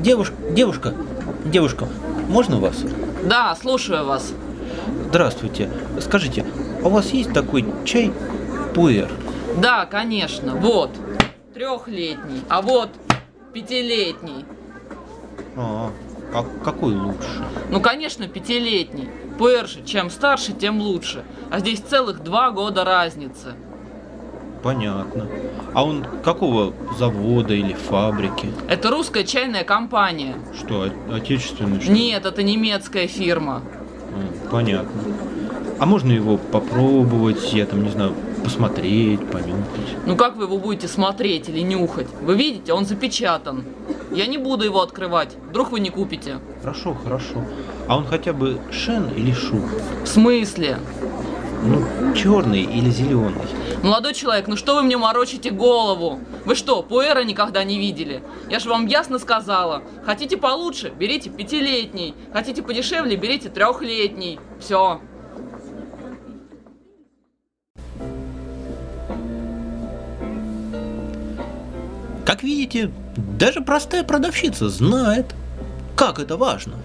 Девушка, девушка, девушка, можно вас? Да, слушаю вас. Здравствуйте. Скажите, а у вас есть такой чай пуэр? Да, конечно. Вот, трехлетний, а вот пятилетний. А, а какой лучше? Ну, конечно, пятилетний. Пуэр же, чем старше, тем лучше. А здесь целых два года разницы. Понятно. А он какого завода или фабрики? Это русская чайная компания. Что, о- отечественный? Что? Нет, это немецкая фирма. А, Понятно. А можно его попробовать, я там не знаю, посмотреть, понюхать? Ну как вы его будете смотреть или нюхать? Вы видите, он запечатан. Я не буду его открывать. Вдруг вы не купите. Хорошо, хорошо. А он хотя бы шен или шу? В смысле? Ну, черный или зеленый? Молодой человек, ну что вы мне морочите голову? Вы что, пуэра никогда не видели? Я же вам ясно сказала. Хотите получше, берите пятилетний. Хотите подешевле, берите трехлетний. Все. Как видите, даже простая продавщица знает, как это важно.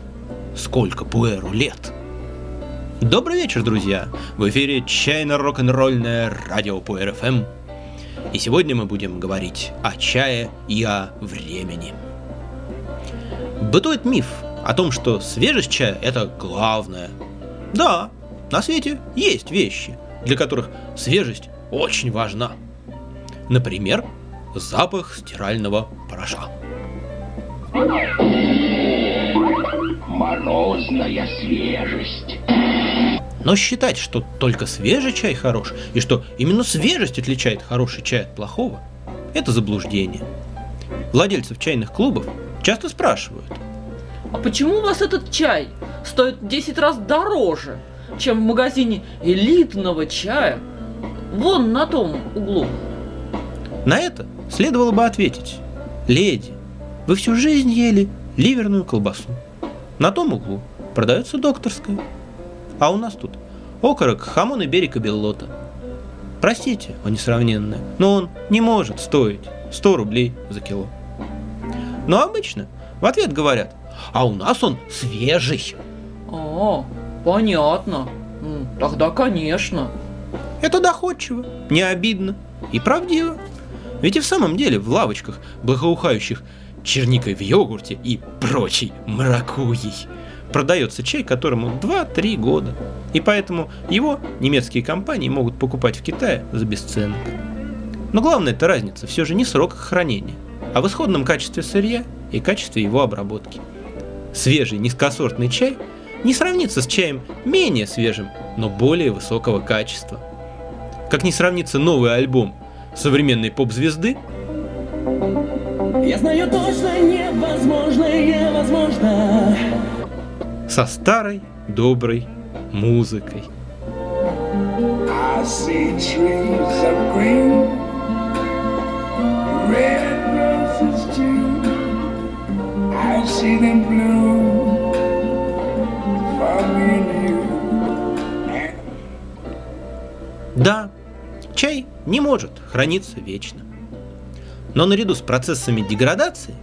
Сколько пуэру лет. Добрый вечер, друзья! В эфире чайно-рок-н-ролльное радио Пуэр ФМ. И сегодня мы будем говорить о чае и о времени. Бытует миф о том, что свежесть чая – это главное. Да, на свете есть вещи, для которых свежесть очень важна. Например, запах стирального порошка. Морозная свежесть. Но считать, что только свежий чай хорош, и что именно свежесть отличает хороший чай от плохого, это заблуждение. Владельцев чайных клубов часто спрашивают, А почему у вас этот чай стоит в 10 раз дороже, чем в магазине элитного чая? Вон на том углу. на это следовало бы ответить, леди, вы всю жизнь ели ливерную колбасу. На том углу продается докторская, а у нас тут окорок, хамон и берег и беллота. Простите, о несравненное, но он не может стоить 100 рублей за кило. Но обычно в ответ говорят, а у нас он свежий. А, понятно. Тогда, конечно. Это доходчиво, не обидно и правдиво. Ведь и в самом деле в лавочках, благоухающих черникой в йогурте и прочей маракуйей, продается чай, которому 2-3 года. И поэтому его немецкие компании могут покупать в Китае за бесценок. Но главная эта разница все же не в сроках хранения, а в исходном качестве сырья и качестве его обработки. Свежий низкосортный чай не сравнится с чаем менее свежим, но более высокого качества. Как не сравнится новый альбом современной поп-звезды Я знаю точно невозможно, невозможно. Со старой доброй музыкой. I see trees of green, red roses too. I see them bloom for me and you. Да, чай не может храниться вечно. Но наряду с процессами деградации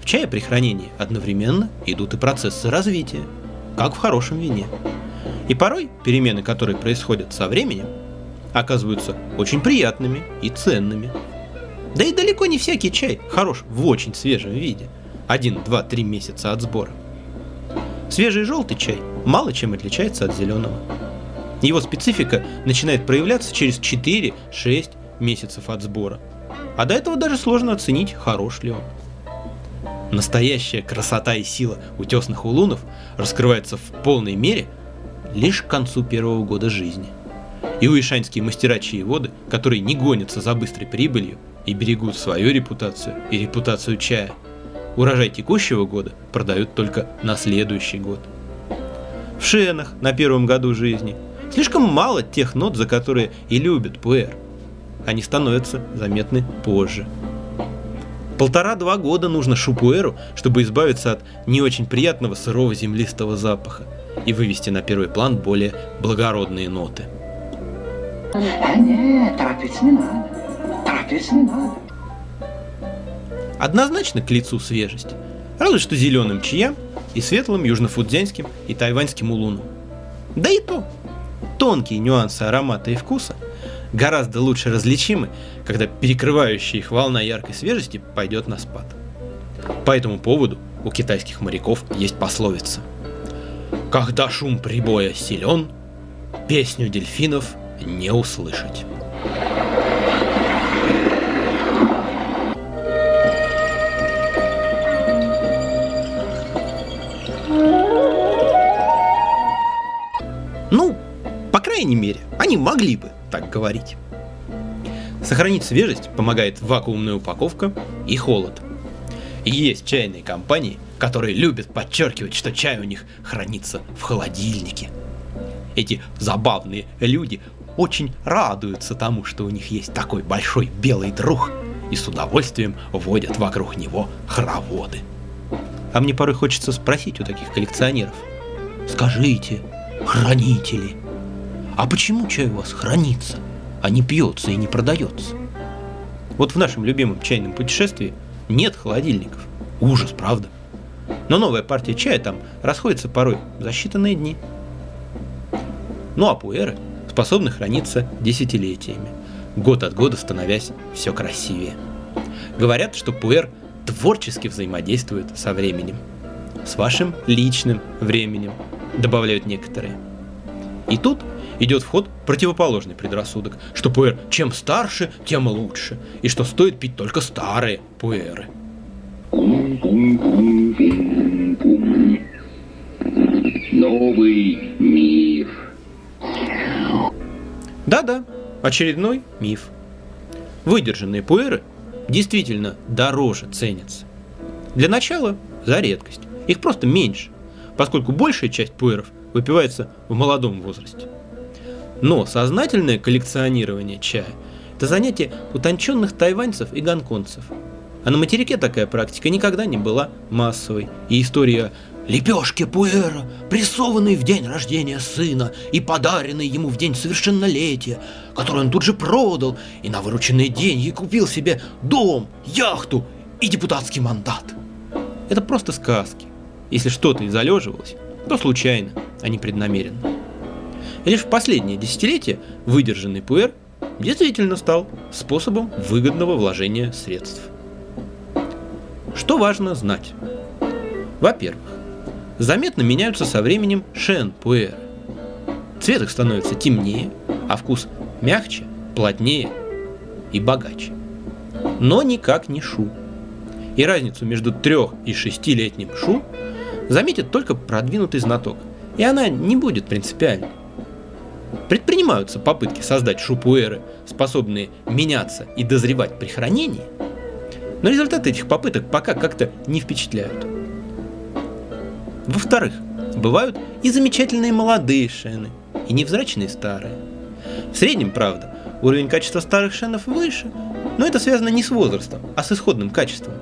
в чае при хранении одновременно идут и процессы развития, как в хорошем вине. И порой перемены, которые происходят со временем, оказываются очень приятными и ценными. Да и далеко не всякий чай хорош в очень свежем виде. Один, два, три месяца от сбора. Свежий желтый чай мало чем отличается от зеленого. Его специфика начинает проявляться через 4-6 месяцев от сбора. А до этого даже сложно оценить, хорош ли он. Настоящая красота и сила утесных улунов раскрывается в полной мере лишь к концу первого года жизни. И уишанские мастера чаеводы, которые не гонятся за быстрой прибылью и берегут свою репутацию и репутацию чая, урожай текущего года продают только на следующий год. В шенах на первом году жизни слишком мало тех нот, за которые и любят пуэр. Они становятся заметны позже. Полтора-два года нужно шупуэру, чтобы избавиться от не очень приятного сырого землистого запаха и вывести на первый план более благородные ноты. А нет, торопиться не надо. Торопиться не надо. однозначно к лицу свежесть, разве что зеленым чаям и светлым южнофудзянским и тайваньским улуном. Да и то, тонкие нюансы аромата и вкуса гораздо лучше различимы, когда перекрывающая их волна яркой свежести пойдет на спад. По этому поводу у китайских моряков есть пословица. Когда шум прибоя силен, песню дельфинов не услышать. Ну, по крайней мере, они могли бы так говорить. Сохранить свежесть помогает вакуумная упаковка и холод. И есть чайные компании, которые любят подчеркивать, что чай у них хранится в холодильнике. Эти забавные люди очень радуются тому, что у них есть такой большой белый друг, и с удовольствием водят вокруг него хороводы. А мне порой хочется спросить у таких коллекционеров. Скажите, хранители, а почему чай у вас хранится, а не пьется и не продается? Вот в нашем любимом чайном путешествии нет холодильников. Ужас, правда? Но новая партия чая там расходится порой за считанные дни. Ну а пуэры способны храниться десятилетиями, год от года становясь все красивее. Говорят, что пуэр творчески взаимодействует со временем. С вашим личным временем, добавляют некоторые. И тут идет в ход противоположный предрассудок, что пуэр чем старше, тем лучше, и что стоит пить только старые пуэры. Новый миф. Да-да, очередной миф. Выдержанные пуэры действительно дороже ценятся. Для начала за редкость. Их просто меньше, поскольку большая часть пуэров выпивается в молодом возрасте. Но сознательное коллекционирование чая – это занятие утонченных тайваньцев и гонконцев. А на материке такая практика никогда не была массовой. И история лепешки пуэра, прессованной в день рождения сына и подаренной ему в день совершеннолетия, которую он тут же продал и на вырученные деньги купил себе дом, яхту и депутатский мандат. Это просто сказки. Если что-то и залеживалось, то случайно, а не преднамеренно. Лишь в последнее десятилетие выдержанный пуэр действительно стал способом выгодного вложения средств. Что важно знать? Во-первых, заметно меняются со временем шен пуэры. Цвет их становится темнее, а вкус мягче, плотнее и богаче. Но никак не шу. И разницу между трех и шестилетним шу заметит только продвинутый знаток, и она не будет принципиальной. Предпринимаются попытки создать шупуэры, способные меняться и дозревать при хранении, но результаты этих попыток пока как-то не впечатляют. Во-вторых, бывают и замечательные молодые шены, и невзрачные старые. В среднем, правда, уровень качества старых шенов выше, но это связано не с возрастом, а с исходным качеством.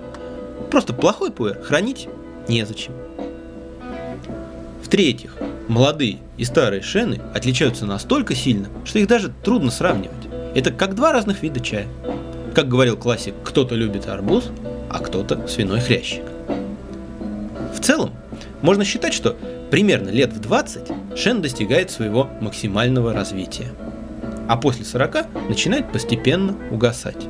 Просто плохой пуэр хранить незачем. В-третьих, молодые и старые шены отличаются настолько сильно, что их даже трудно сравнивать. Это как два разных вида чая. Как говорил классик, кто-то любит арбуз, а кто-то свиной хрящик. В целом, можно считать, что примерно лет в 20 шен достигает своего максимального развития, а после 40 начинает постепенно угасать.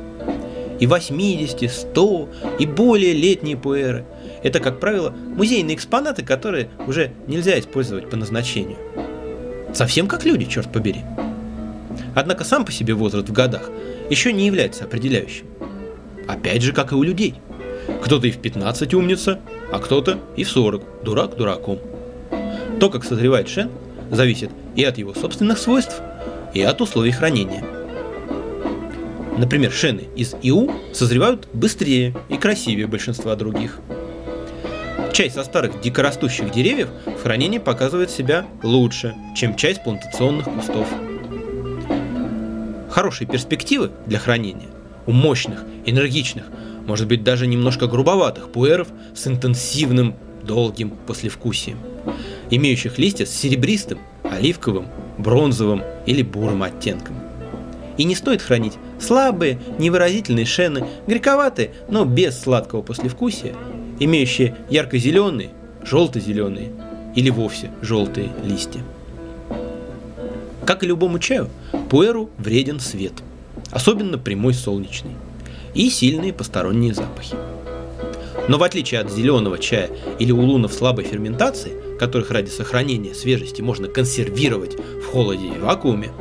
И 80, 100 и более летние пуэры – это, как правило, музейные экспонаты, которые уже нельзя использовать по назначению. Совсем как люди, черт побери. Однако сам по себе возраст в годах еще не является определяющим. Опять же, как и у людей. Кто-то и в 15 умница, а кто-то и в 40 дурак дураком. То, как созревает шен, зависит и от его собственных свойств, и от условий хранения. Например, шены из ИУ созревают быстрее и красивее большинства других. Чай со старых дикорастущих деревьев в хранении показывает себя лучше, чем с плантационных кустов. Хорошие перспективы для хранения у мощных, энергичных, может быть даже немножко грубоватых пуэров с интенсивным, долгим послевкусием, имеющих листья с серебристым, оливковым, бронзовым или бурым оттенком. И не стоит хранить Слабые, невыразительные шены, горьковатые, но без сладкого послевкусия, имеющие ярко-зеленые, желто-зеленые или вовсе желтые листья. Как и любому чаю, пуэру вреден свет, особенно прямой солнечный, и сильные посторонние запахи. Но в отличие от зеленого чая или улунов слабой ферментации, которых ради сохранения свежести можно консервировать в холоде и вакууме,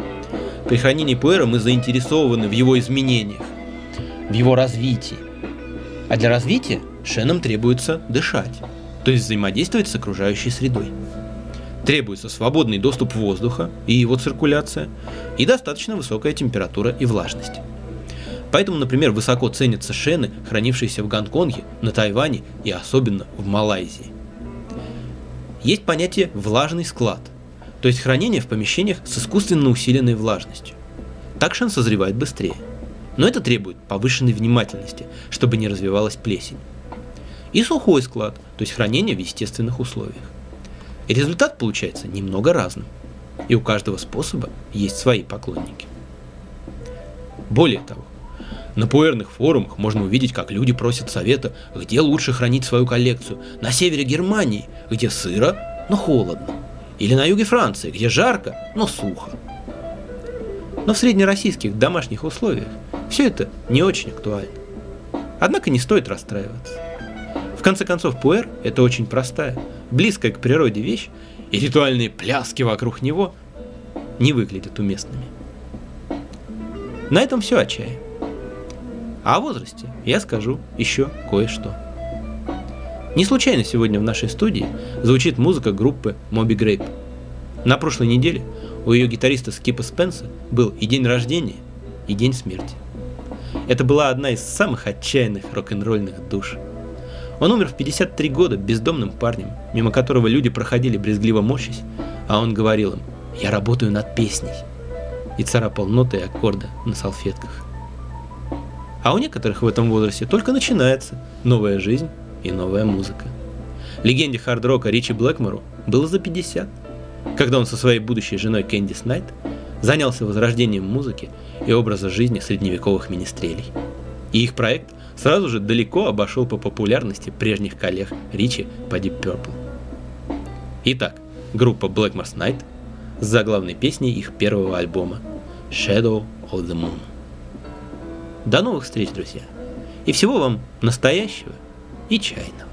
при хранении пуэра мы заинтересованы в его изменениях, в его развитии. А для развития шенам требуется дышать, то есть взаимодействовать с окружающей средой. Требуется свободный доступ воздуха и его циркуляция, и достаточно высокая температура и влажность. Поэтому, например, высоко ценятся шены, хранившиеся в Гонконге, на Тайване и особенно в Малайзии. Есть понятие «влажный склад», то есть хранение в помещениях с искусственно усиленной влажностью. Так шен созревает быстрее. Но это требует повышенной внимательности, чтобы не развивалась плесень. И сухой склад, то есть хранение в естественных условиях. И результат получается немного разным. И у каждого способа есть свои поклонники. Более того, на пуэрных форумах можно увидеть, как люди просят совета, где лучше хранить свою коллекцию. На севере Германии, где сыро, но холодно. Или на юге Франции, где жарко, но сухо. Но в среднероссийских домашних условиях все это не очень актуально. Однако не стоит расстраиваться. В конце концов, пуэр – это очень простая, близкая к природе вещь, и ритуальные пляски вокруг него не выглядят уместными. На этом все о чае. А о возрасте я скажу еще кое-что. Не случайно сегодня в нашей студии звучит музыка группы Моби Грейп. На прошлой неделе у ее гитариста Скипа Спенса был и день рождения, и день смерти. Это была одна из самых отчаянных рок-н-ролльных душ. Он умер в 53 года бездомным парнем, мимо которого люди проходили брезгливо морщись, а он говорил им «Я работаю над песней» и царапал ноты и аккорды на салфетках. А у некоторых в этом возрасте только начинается новая жизнь и новая музыка. Легенде хард-рока Ричи Блэкмору было за 50, когда он со своей будущей женой Кэнди Снайт занялся возрождением музыки и образа жизни средневековых министрелей. И их проект сразу же далеко обошел по популярности прежних коллег Ричи по Deep Purple. Итак, группа Blackmore's Night с заглавной песней их первого альбома Shadow of the Moon. До новых встреч, друзья. И всего вам настоящего и чайного.